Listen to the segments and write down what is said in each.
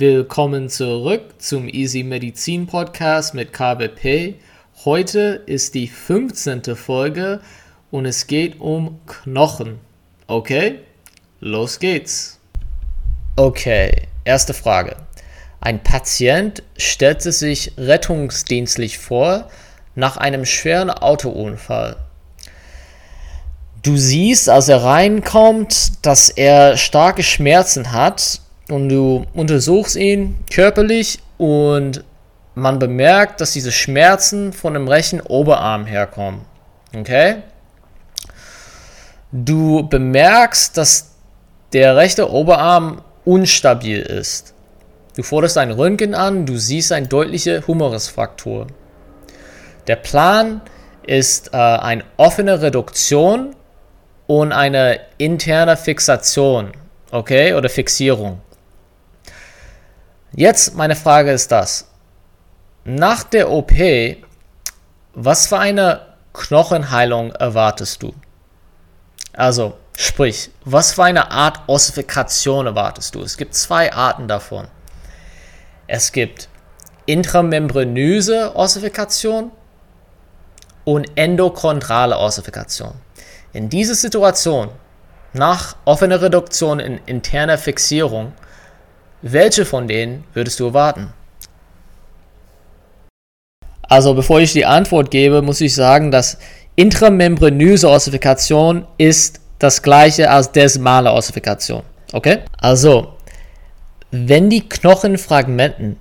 Willkommen zurück zum Easy Medizin Podcast mit KBP. Heute ist die 15. Folge und es geht um Knochen. Okay, los geht's. Okay, erste Frage. Ein Patient stellte sich rettungsdienstlich vor nach einem schweren Autounfall. Du siehst, als er reinkommt, dass er starke Schmerzen hat und du untersuchst ihn körperlich und man bemerkt, dass diese Schmerzen von dem rechten Oberarm herkommen. Okay? Du bemerkst, dass der rechte Oberarm unstabil ist. Du forderst ein Röntgen an, du siehst eine deutliche Humerusfraktur. Der Plan ist äh, eine offene Reduktion und eine interne Fixation, okay, oder Fixierung. Jetzt meine Frage ist das. Nach der OP, was für eine Knochenheilung erwartest du? Also, sprich, was für eine Art Ossifikation erwartest du? Es gibt zwei Arten davon. Es gibt intramembranöse Ossifikation und endochondrale Ossifikation. In dieser Situation, nach offener Reduktion in interner Fixierung, welche von denen würdest du erwarten? Also bevor ich die Antwort gebe, muss ich sagen, dass intramembranöse Ossifikation ist das gleiche als desmale Ossifikation. Okay? Also, wenn die Knochenfragmenten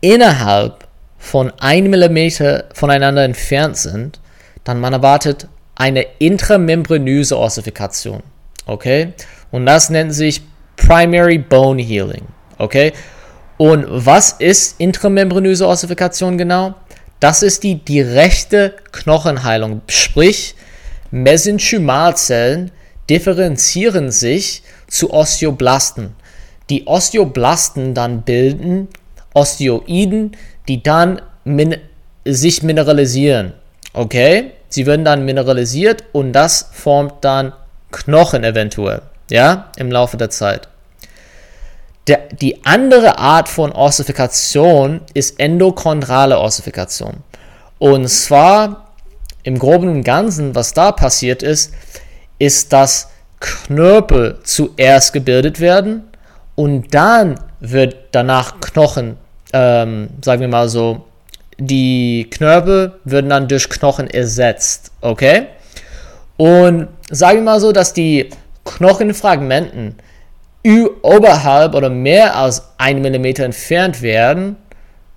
innerhalb von 1 mm voneinander entfernt sind, dann man erwartet eine intramembranöse Ossifikation. Okay? Und das nennt sich Primary Bone Healing. Okay? Und was ist intramembranöse Ossifikation genau? Das ist die direkte Knochenheilung. Sprich, Mesenchymalzellen differenzieren sich zu Osteoblasten. Die Osteoblasten dann bilden Osteoiden, die dann min sich mineralisieren. Okay? Sie werden dann mineralisiert und das formt dann Knochen eventuell. Ja? Im Laufe der Zeit. Der, die andere Art von Ossifikation ist endochondrale Ossifikation. Und zwar im Groben und Ganzen, was da passiert ist, ist, dass Knörpel zuerst gebildet werden und dann wird danach Knochen, ähm, sagen wir mal so, die Knörpel werden dann durch Knochen ersetzt, okay? Und sagen wir mal so, dass die Knochenfragmenten oberhalb oder mehr als 1 mm entfernt werden,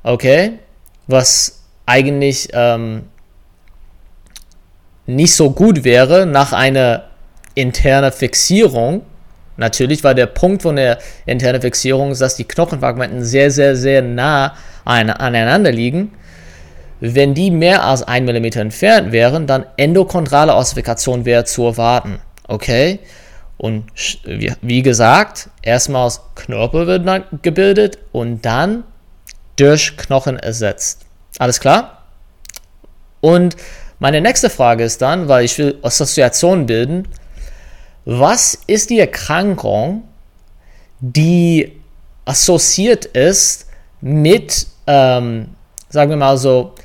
okay, was eigentlich ähm, nicht so gut wäre nach einer internen Fixierung. Natürlich war der Punkt von der internen Fixierung, dass die Knochenfragmenten sehr, sehr, sehr nah aneinander liegen. Wenn die mehr als 1 mm entfernt wären, dann endochondrale Ossifikation wäre zu erwarten. Okay? Und wie gesagt, erstmal aus Knorpel wird gebildet und dann durch Knochen ersetzt. Alles klar? Und meine nächste Frage ist dann, weil ich will Assoziationen bilden, was ist die Erkrankung, die assoziiert ist mit, ähm, sagen wir mal so,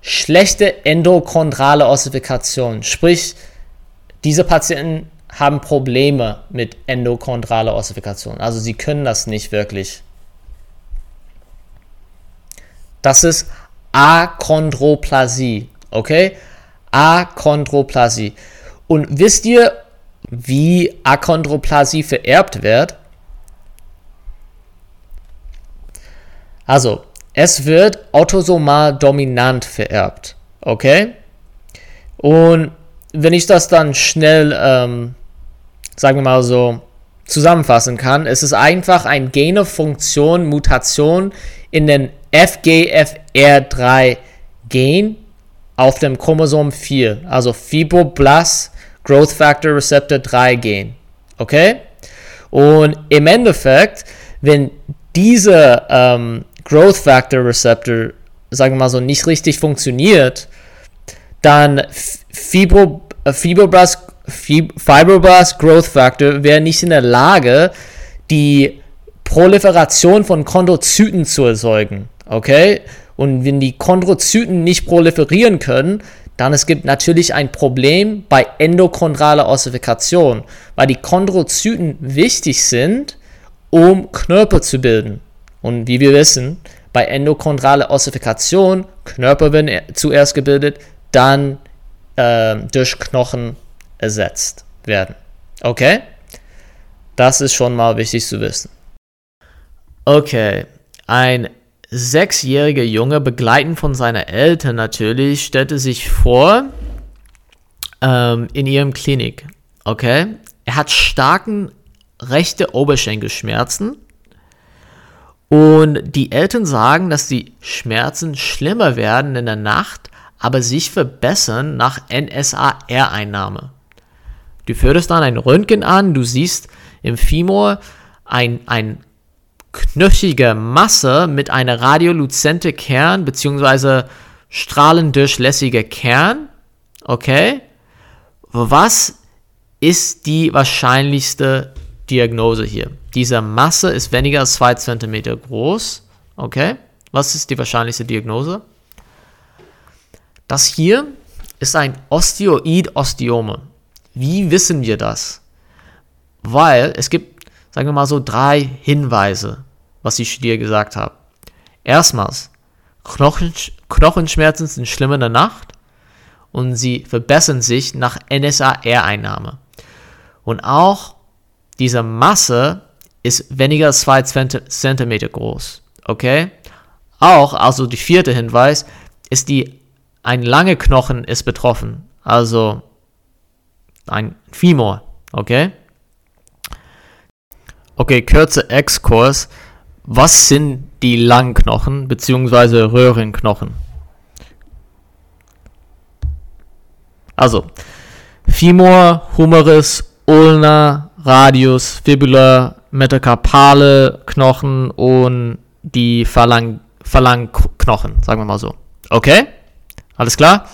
schlechte endochondrale Ossifikation? Sprich, diese Patienten haben Probleme mit endochondraler Ossifikation. Also sie können das nicht wirklich. Das ist Achondroplasie. Okay? Achondroplasie. Und wisst ihr, wie Achondroplasie vererbt wird? Also, es wird autosomal dominant vererbt. Okay? Und wenn ich das dann schnell ähm, sagen wir mal so, zusammenfassen kann. Es ist einfach ein Gene-Funktion-Mutation in den FGFR3-Gen auf dem Chromosom 4, also Fibroblast Growth Factor Receptor 3 Gen. Okay? Und im Endeffekt, wenn dieser ähm, Growth Factor Receptor, sagen wir mal so, nicht richtig funktioniert, dann Fibro, äh, Fibroblast Fibroblast Growth Factor wäre nicht in der Lage, die Proliferation von Chondrozyten zu erzeugen. Okay? Und wenn die Chondrozyten nicht proliferieren können, dann es gibt natürlich ein Problem bei endochondraler Ossifikation, weil die Chondrozyten wichtig sind, um Knörper zu bilden. Und wie wir wissen, bei endochondraler Ossifikation, Knörper werden zuerst gebildet, dann äh, durch Knochen ersetzt werden. Okay? Das ist schon mal wichtig zu wissen. Okay, ein sechsjähriger Junge, begleitend von seinen Eltern natürlich, stellte sich vor ähm, in ihrem Klinik. Okay, er hat starken rechte Oberschenkelschmerzen und die Eltern sagen, dass die Schmerzen schlimmer werden in der Nacht, aber sich verbessern nach NSAR-Einnahme. Du führst dann ein Röntgen an, du siehst im Femur ein, ein knöchige Masse mit einer radioluzente Kern bzw. strahlendurchlässige Kern. Okay? Was ist die wahrscheinlichste Diagnose hier? Diese Masse ist weniger als 2 cm groß. Okay? Was ist die wahrscheinlichste Diagnose? Das hier ist ein Osteoid-Osteome. Wie wissen wir das? Weil es gibt, sagen wir mal so, drei Hinweise, was ich dir gesagt habe. Erstmals, Knochen, Knochenschmerzen sind schlimm in der Nacht und sie verbessern sich nach NSAR-Einnahme. Und auch diese Masse ist weniger als 2 cm groß. Okay? Auch, also die vierte Hinweis, ist die, ein langer Knochen ist betroffen. Also ein Femur. Okay? Okay, kürzer Exkurs. Was sind die Langknochen bzw. Röhrenknochen? Also, Femur, Humerus, Ulna, Radius, Fibula, metakarpale Knochen und die Phalang sagen wir mal so. Okay? Alles klar?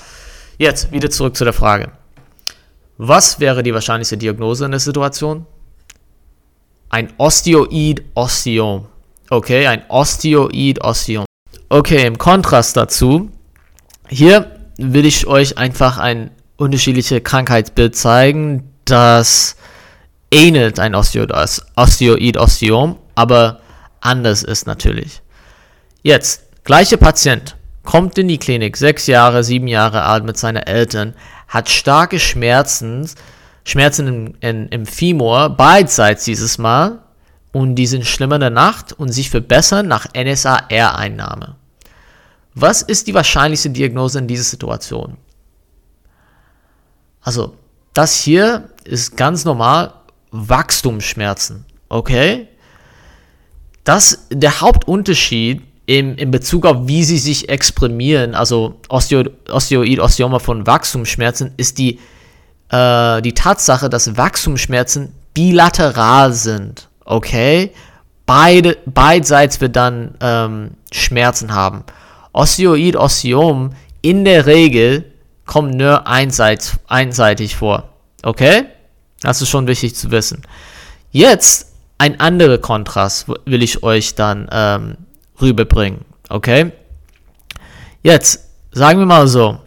Jetzt wieder zurück zu der Frage. Was wäre die wahrscheinlichste Diagnose in der Situation? Ein Osteoid-Osteom. Okay, ein Osteoid-Osteom. Okay, im Kontrast dazu, hier will ich euch einfach ein unterschiedliches Krankheitsbild zeigen, das ähnelt ein Osteoid-Osteom, aber anders ist natürlich. Jetzt, gleiche Patient kommt in die Klinik, sechs Jahre, sieben Jahre alt mit seinen Eltern, hat starke Schmerzen, Schmerzen im, in, im Femur, beidseits dieses Mal, und die sind schlimmer in der Nacht und sich verbessern nach NSAR-Einnahme. Was ist die wahrscheinlichste Diagnose in dieser Situation? Also, das hier ist ganz normal Wachstumsschmerzen. Okay? Das, der Hauptunterschied im, in Bezug auf, wie sie sich exprimieren, also Osteo, Osteoid, Osteoma von Wachstumsschmerzen, ist die, äh, die Tatsache, dass Wachstumsschmerzen bilateral sind. Okay? Beide, beidseits wird dann ähm, Schmerzen haben. Osteoid, Osteom in der Regel kommen nur einseitig, einseitig vor. Okay? Das ist schon wichtig zu wissen. Jetzt ein anderer Kontrast will ich euch dann ähm, rüberbringen. Okay? Jetzt, sagen wir mal so.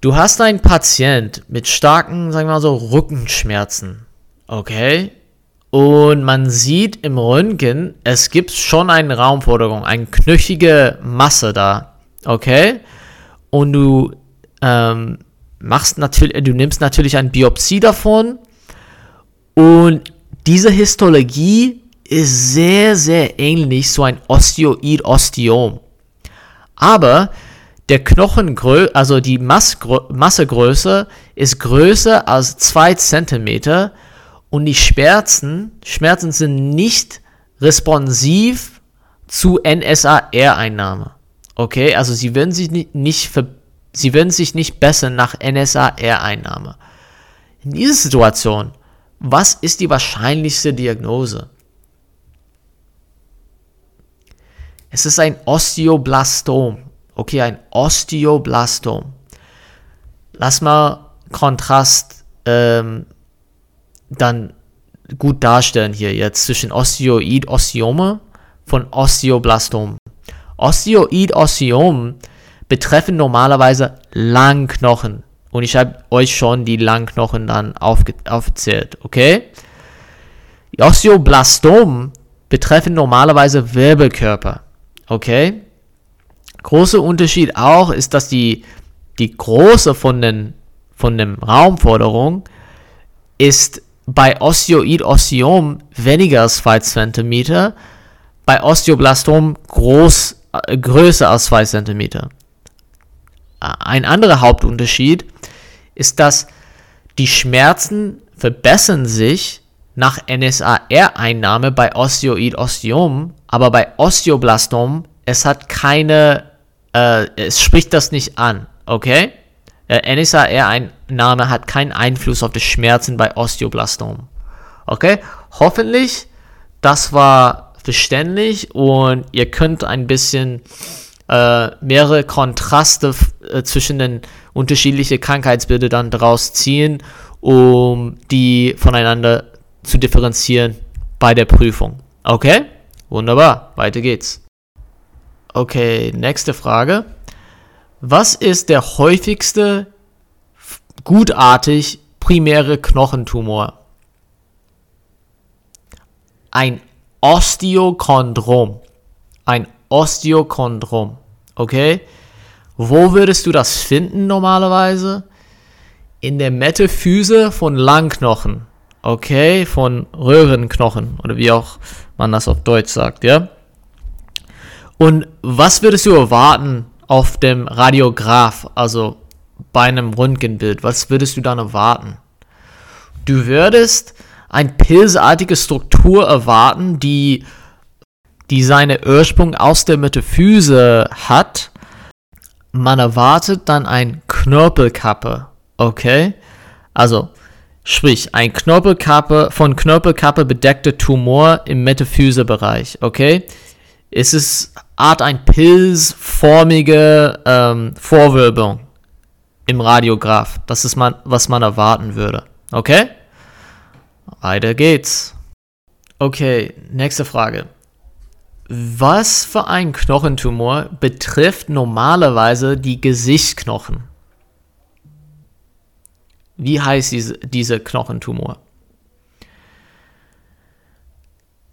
Du hast einen Patient mit starken, sagen wir mal so, Rückenschmerzen. Okay? Und man sieht im Röntgen, es gibt schon eine Raumforderung, eine knöchige Masse da. Okay? Und du ähm, machst natürlich, du nimmst natürlich eine Biopsie davon. Und diese Histologie ist sehr, sehr ähnlich so ein Osteoid-Osteom. Aber der Knochengröße, also die Massegröße ist größer als 2 cm und die Schmerzen, Schmerzen sind nicht responsiv zu NSAR-Einnahme. Okay, also sie werden sich nicht, nicht sie werden sich nicht bessern nach NSAR-Einnahme. In dieser Situation, was ist die wahrscheinlichste Diagnose? Es ist ein Osteoblastom. Okay, ein Osteoblastom. Lass mal Kontrast ähm, dann gut darstellen hier jetzt zwischen Osteoid-Osteome von Osteoblastom. Osteoid-Osteom betreffen normalerweise Langknochen. Und ich habe euch schon die Langknochen dann aufge aufgezählt, okay? Die Osteoblastom betreffen normalerweise Wirbelkörper, okay? Großer Unterschied auch ist, dass die, die Größe von den von dem Raumforderung ist bei Osteoid-Osteom weniger als 2 cm, bei Osteoblastom groß, äh, größer als 2 cm. Ein anderer Hauptunterschied ist, dass die Schmerzen verbessern sich nach NSAR-Einnahme bei Osteoid-Osteom, aber bei Osteoblastom, es hat keine, äh, es spricht das nicht an, okay? Äh, NSAR-Einnahme hat keinen Einfluss auf die Schmerzen bei Osteoblastom. Okay? Hoffentlich, das war verständlich und ihr könnt ein bisschen äh, mehrere Kontraste äh, zwischen den unterschiedlichen Krankheitsbildern dann daraus ziehen, um die voneinander zu differenzieren bei der Prüfung. Okay? Wunderbar, weiter geht's. Okay, nächste Frage. Was ist der häufigste gutartig primäre Knochentumor? Ein Osteochondrom. Ein Osteochondrom. Okay? Wo würdest du das finden normalerweise? In der Metaphyse von Langknochen. Okay? Von Röhrenknochen. Oder wie auch man das auf Deutsch sagt, ja? Und was würdest du erwarten, auf dem Radiograph, also bei einem Röntgenbild, was würdest du dann erwarten? Du würdest eine pilzartige Struktur erwarten, die, die seine Ursprung aus der Metaphyse hat. Man erwartet dann ein Knorpelkappe, okay? Also, sprich, ein Knorpelkappe, von Knorpelkappe bedeckter Tumor im Metaphysebereich, okay? Es ist Art ein pilzformige ähm, Vorwölbung im Radiograph. Das ist man, was man erwarten würde. Okay? Weiter geht's. Okay, nächste Frage. Was für ein Knochentumor betrifft normalerweise die Gesichtsknochen? Wie heißt diese, dieser Knochentumor?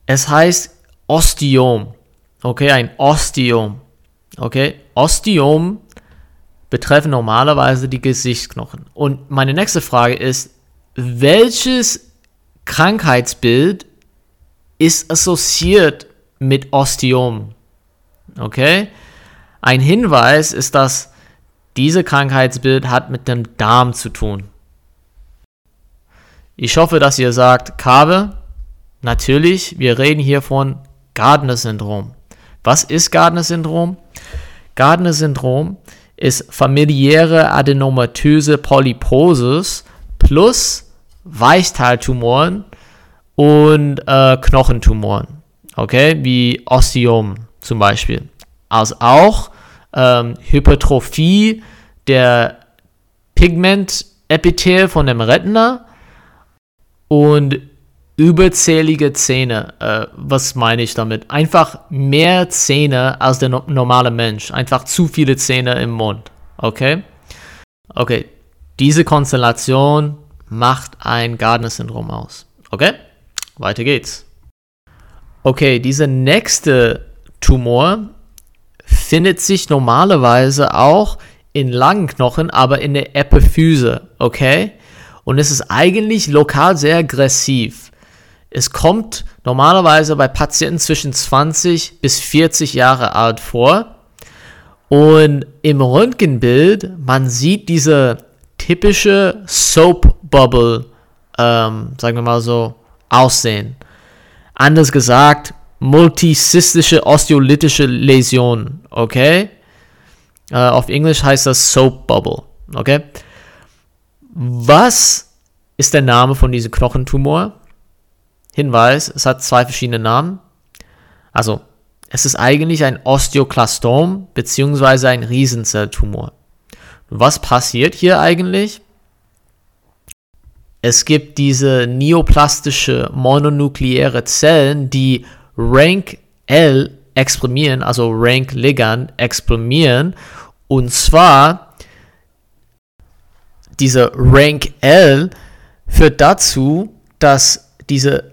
Es heißt Osteom. Okay, ein Osteom. Okay, Osteom betreffen normalerweise die Gesichtsknochen. Und meine nächste Frage ist, welches Krankheitsbild ist assoziiert mit Osteom? Okay? Ein Hinweis ist, dass diese Krankheitsbild hat mit dem Darm zu tun. Ich hoffe, dass ihr sagt, Kave, natürlich, wir reden hier von Gardner-Syndrom. Was ist Gardner-Syndrom? Gardner-Syndrom ist familiäre adenomatöse Polyposis plus Weichteiltumoren und äh, Knochentumoren. Okay, wie Osteom zum Beispiel. Also auch ähm, Hypertrophie der Pigmentepithel von dem Retina und überzählige Zähne. Äh, was meine ich damit? Einfach mehr Zähne als der no normale Mensch. Einfach zu viele Zähne im Mund. Okay? Okay. Diese Konstellation macht ein Gardner-Syndrom aus. Okay? Weiter geht's. Okay, dieser nächste Tumor findet sich normalerweise auch in langen Knochen, aber in der Epiphyse. Okay? Und es ist eigentlich lokal sehr aggressiv. Es kommt normalerweise bei Patienten zwischen 20 bis 40 Jahre alt vor. Und im Röntgenbild, man sieht diese typische Soap Bubble, ähm, sagen wir mal so, aussehen. Anders gesagt, multisystische osteolytische Läsion, okay? Äh, auf Englisch heißt das Soap Bubble, okay? Was ist der Name von diesem Knochentumor? Hinweis, es hat zwei verschiedene Namen. Also, es ist eigentlich ein Osteoklastom bzw. ein Riesenzelltumor. Was passiert hier eigentlich? es gibt diese neoplastische mononukleäre Zellen, die Rank L exprimieren, also Rank Ligand exprimieren. Und zwar diese Rank L führt dazu, dass diese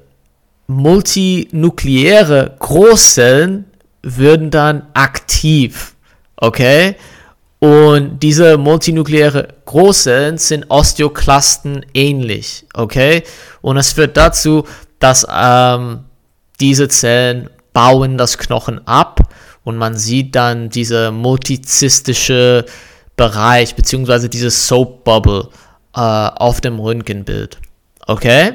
multinukleäre Großzellen würden dann aktiv. Okay? Und diese multinukleäre Großzellen sind Osteoklasten ähnlich. Okay? Und es führt dazu, dass ähm, diese Zellen bauen das Knochen ab und man sieht dann diese multizistische Bereich beziehungsweise diese Soap Bubble äh, auf dem Röntgenbild. Okay?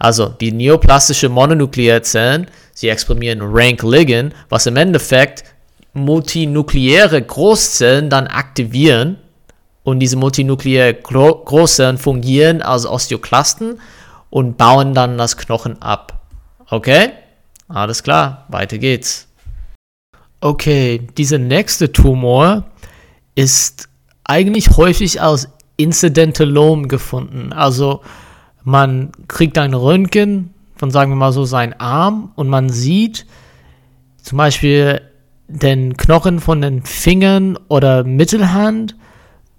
Also die neoplastische Mononuklearzellen, sie exprimieren Rank Ligand, was im Endeffekt multinukleäre Großzellen dann aktivieren und diese multinukleäre Großzellen fungieren als Osteoklasten und bauen dann das Knochen ab. Okay? Alles klar, weiter geht's. Okay, dieser nächste Tumor ist eigentlich häufig als Incidentalom gefunden. Also man kriegt ein Röntgen von, sagen wir mal so, seinem Arm und man sieht zum Beispiel den Knochen von den Fingern oder Mittelhand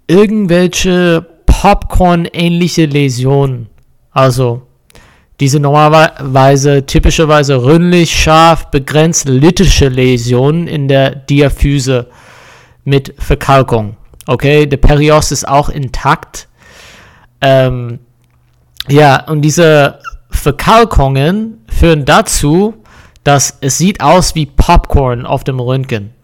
irgendwelche Popcorn-ähnliche Läsionen. Also diese normalerweise typischerweise rünlich, scharf, begrenzt lithische Läsionen in der Diaphyse mit Verkalkung. Okay, der Perios ist auch intakt. Ähm, ja, und diese Verkalkungen führen dazu, dass es sieht aus wie Popcorn auf dem Röntgen.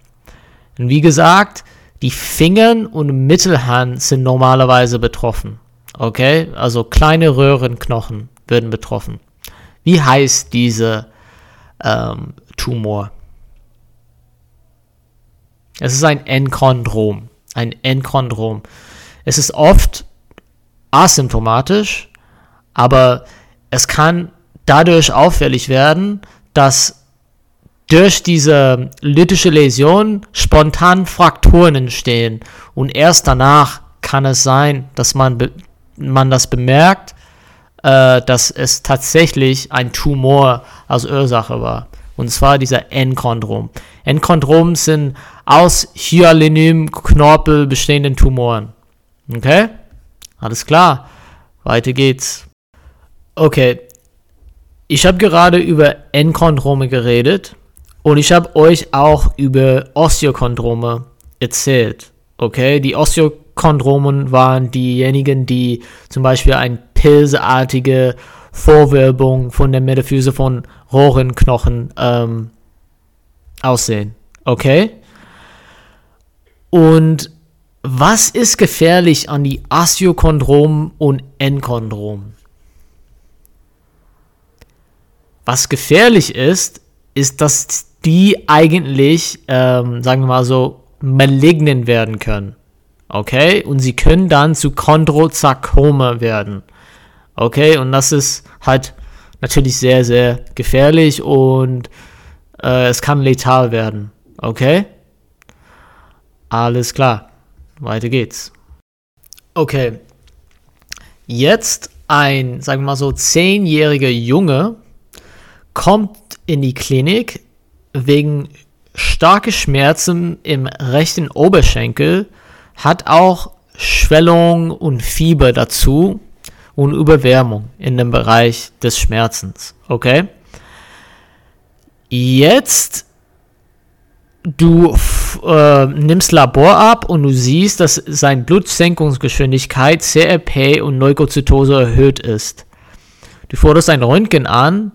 Und wie gesagt, die Finger und Mittelhand sind normalerweise betroffen. Okay, also kleine Röhrenknochen werden betroffen. Wie heißt dieser ähm, Tumor? Es ist ein Enchondrom. Ein Enchondrom. Es ist oft asymptomatisch, aber es kann dadurch auffällig werden, dass durch diese lithische Läsion spontan Frakturen entstehen und erst danach kann es sein, dass man, man das bemerkt, äh, dass es tatsächlich ein Tumor als Ursache war. Und zwar dieser Enchondrom. Enchondrom sind aus Hyalinum-Knorpel bestehenden Tumoren. Okay? Alles klar. Weiter geht's. Okay, ich habe gerade über Enchondrome geredet und ich habe euch auch über Osteochondrome erzählt. Okay, die Osteochondromen waren diejenigen, die zum Beispiel eine pilzartige Vorwölbung von der Metaphyse von Rohrenknochen ähm, aussehen. Okay? Und was ist gefährlich an die Osteochondromen und Enchondromen? Was gefährlich ist, ist, dass die eigentlich, ähm, sagen wir mal so, malignen werden können. Okay? Und sie können dann zu Chondrosarkome werden. Okay? Und das ist halt natürlich sehr, sehr gefährlich und äh, es kann letal werden. Okay? Alles klar. Weiter geht's. Okay. Jetzt ein, sagen wir mal so, zehnjähriger Junge kommt in die Klinik wegen starke Schmerzen im rechten Oberschenkel, hat auch Schwellung und Fieber dazu und Überwärmung in dem Bereich des Schmerzens. Okay? Jetzt du äh, nimmst Labor ab und du siehst, dass seine Blutsenkungsgeschwindigkeit, CRP und Leukozytose erhöht ist. Du forderst ein Röntgen an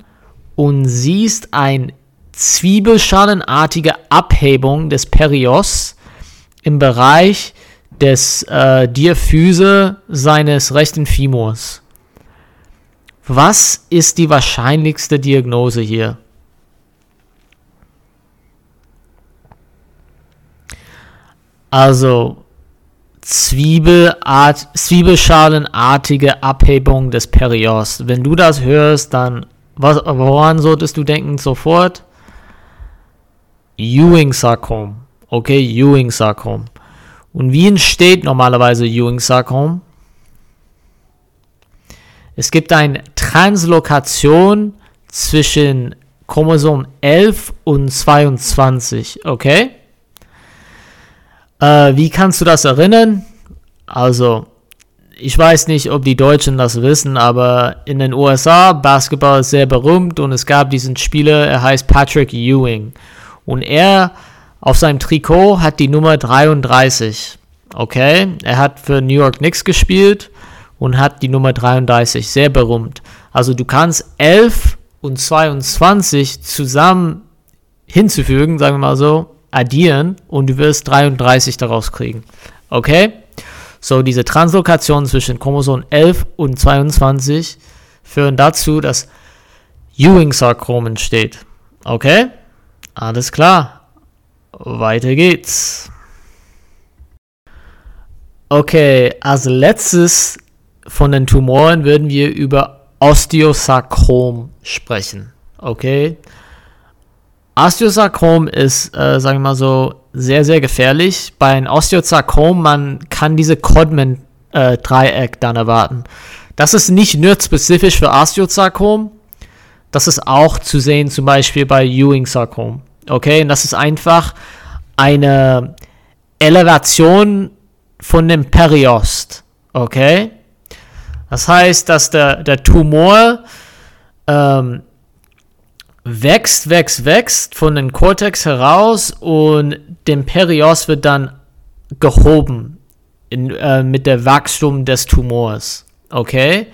und siehst eine zwiebelschalenartige Abhebung des Perios im Bereich des äh, Diaphyse seines rechten Femurs. Was ist die wahrscheinlichste Diagnose hier? Also Zwiebelart, Zwiebelschalenartige Abhebung des Perios. Wenn du das hörst, dann was, woran solltest du denken sofort? Ewing-Sarkom. Okay, Ewing-Sarkom. Und wie entsteht normalerweise Ewing-Sarkom? es gibt eine Translokation zwischen Chromosom 11 und 22, okay? Äh, wie kannst du das erinnern? Also, ich weiß nicht, ob die Deutschen das wissen, aber in den USA, Basketball ist sehr berühmt und es gab diesen Spieler, er heißt Patrick Ewing. Und er auf seinem Trikot hat die Nummer 33. Okay, er hat für New York Knicks gespielt und hat die Nummer 33, sehr berühmt. Also du kannst 11 und 22 zusammen hinzufügen, sagen wir mal so, addieren und du wirst 33 daraus kriegen. Okay? So, diese Translokation zwischen Chromosom 11 und 22 führen dazu, dass Ewing-Sarkom entsteht. Okay? Alles klar. Weiter geht's. Okay, als letztes von den Tumoren würden wir über Osteosarkom sprechen. Okay? Osteosarkom ist, äh, sagen wir mal so, sehr, sehr gefährlich. Bei einem Osteosarkom, man kann diese Codman-Dreieck äh, dann erwarten. Das ist nicht nur spezifisch für Osteosarkom, das ist auch zu sehen zum Beispiel bei Ewing-Sarkom. Okay, und das ist einfach eine Elevation von dem Periost. Okay, das heißt, dass der, der Tumor ähm, wächst, wächst, wächst von den Cortex heraus und dem Perios wird dann gehoben in, äh, mit der Wachstum des Tumors. Okay?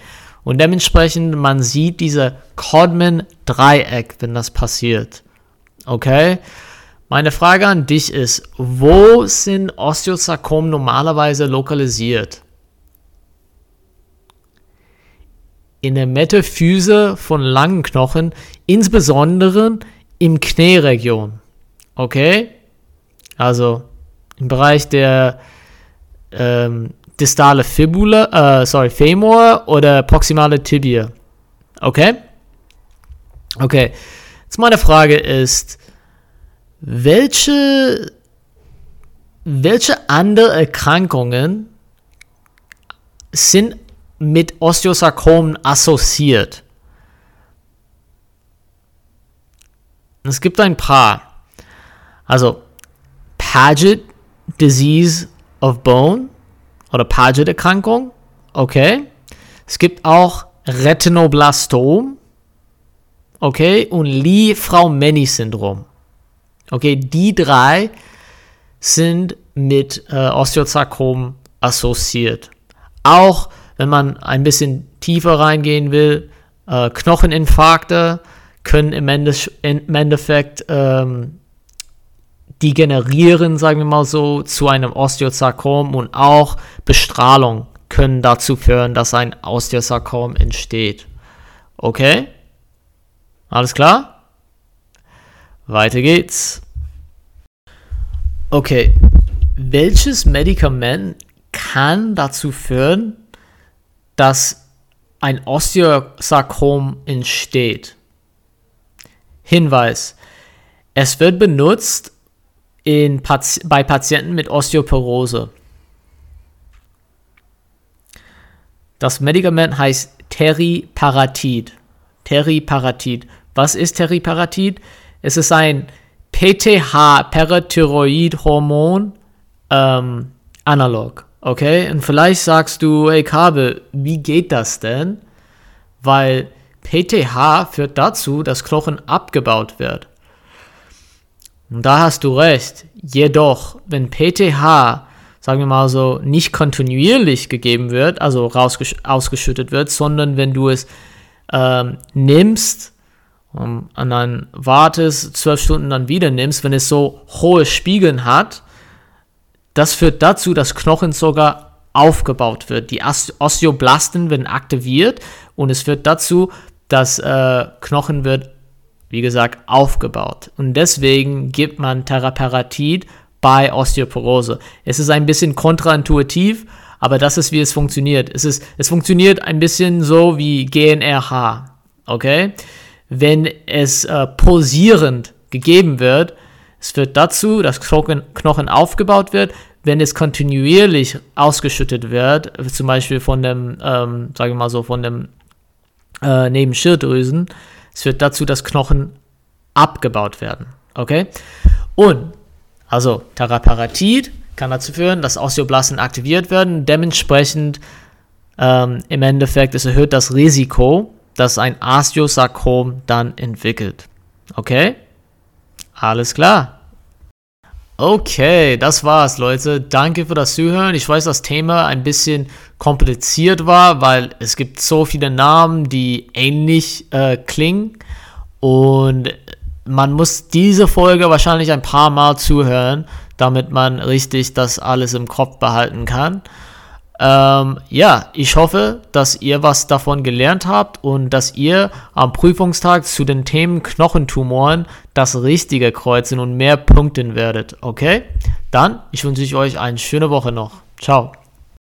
Und dementsprechend, man sieht diese Codman-Dreieck, wenn das passiert. Okay? Meine Frage an dich ist, wo sind Osteosarkom normalerweise lokalisiert? In der Metaphyse von langen Knochen, insbesondere im Knieregion. Okay? Also im Bereich der ähm, distale Fibula, äh, sorry, Femur oder proximale Tibia. Okay? Okay. Jetzt meine Frage ist, welche, welche andere Erkrankungen sind mit Osteosarkom assoziiert. Es gibt ein paar. Also Paget Disease of Bone oder Paget-Erkrankung. Okay. Es gibt auch Retinoblastom. Okay. Und Lee-Frau-Menny-Syndrom. Okay. Die drei sind mit äh, Osteosarkom assoziiert. Auch wenn man ein bisschen tiefer reingehen will, äh, Knocheninfarkte können im, Endes im Endeffekt ähm, degenerieren, sagen wir mal so, zu einem Osteosarkom und auch Bestrahlung können dazu führen, dass ein Osteosarkom entsteht. Okay? Alles klar? Weiter geht's. Okay. Welches Medikament kann dazu führen, dass ein Osteosarkom entsteht. Hinweis. Es wird benutzt in, bei Patienten mit Osteoporose. Das Medikament heißt Teriparatid. Teriparatid. Was ist Teriparatid? Es ist ein PTH, Parathyroidhormon ähm, Analog. Okay, und vielleicht sagst du, hey Kabel, wie geht das denn? Weil PTH führt dazu, dass Knochen abgebaut wird. Und da hast du recht. Jedoch, wenn PTH, sagen wir mal so, nicht kontinuierlich gegeben wird, also ausgeschüttet wird, sondern wenn du es ähm, nimmst und dann wartest, zwölf Stunden dann wieder nimmst, wenn es so hohe Spiegeln hat, das führt dazu, dass Knochen sogar aufgebaut wird. Die Osteoblasten werden aktiviert und es führt dazu, dass äh, Knochen wird, wie gesagt, aufgebaut. Und deswegen gibt man Therapeutid bei Osteoporose. Es ist ein bisschen kontraintuitiv, aber das ist, wie es funktioniert. Es, ist, es funktioniert ein bisschen so wie GNRH. Okay? Wenn es äh, pulsierend gegeben wird, es führt dazu, dass Knochen, aufgebaut wird, wenn es kontinuierlich ausgeschüttet wird, zum Beispiel von dem, ähm, sage ich mal so, von dem äh, neben Schilddrüsen. Es führt dazu, dass Knochen abgebaut werden. Okay? Und, also Teriparatid kann dazu führen, dass Osteoblasten aktiviert werden. Dementsprechend ähm, im Endeffekt, es erhöht das Risiko, dass ein Osteosarkom dann entwickelt. Okay? Alles klar. Okay, das war's, Leute. Danke für das Zuhören. Ich weiß, das Thema ein bisschen kompliziert war, weil es gibt so viele Namen, die ähnlich äh, klingen. Und man muss diese Folge wahrscheinlich ein paar Mal zuhören, damit man richtig das alles im Kopf behalten kann. Ähm, ja, ich hoffe, dass ihr was davon gelernt habt und dass ihr am Prüfungstag zu den Themen Knochentumoren das Richtige kreuzen und mehr punkten werdet. Okay? Dann, ich wünsche euch eine schöne Woche noch. Ciao.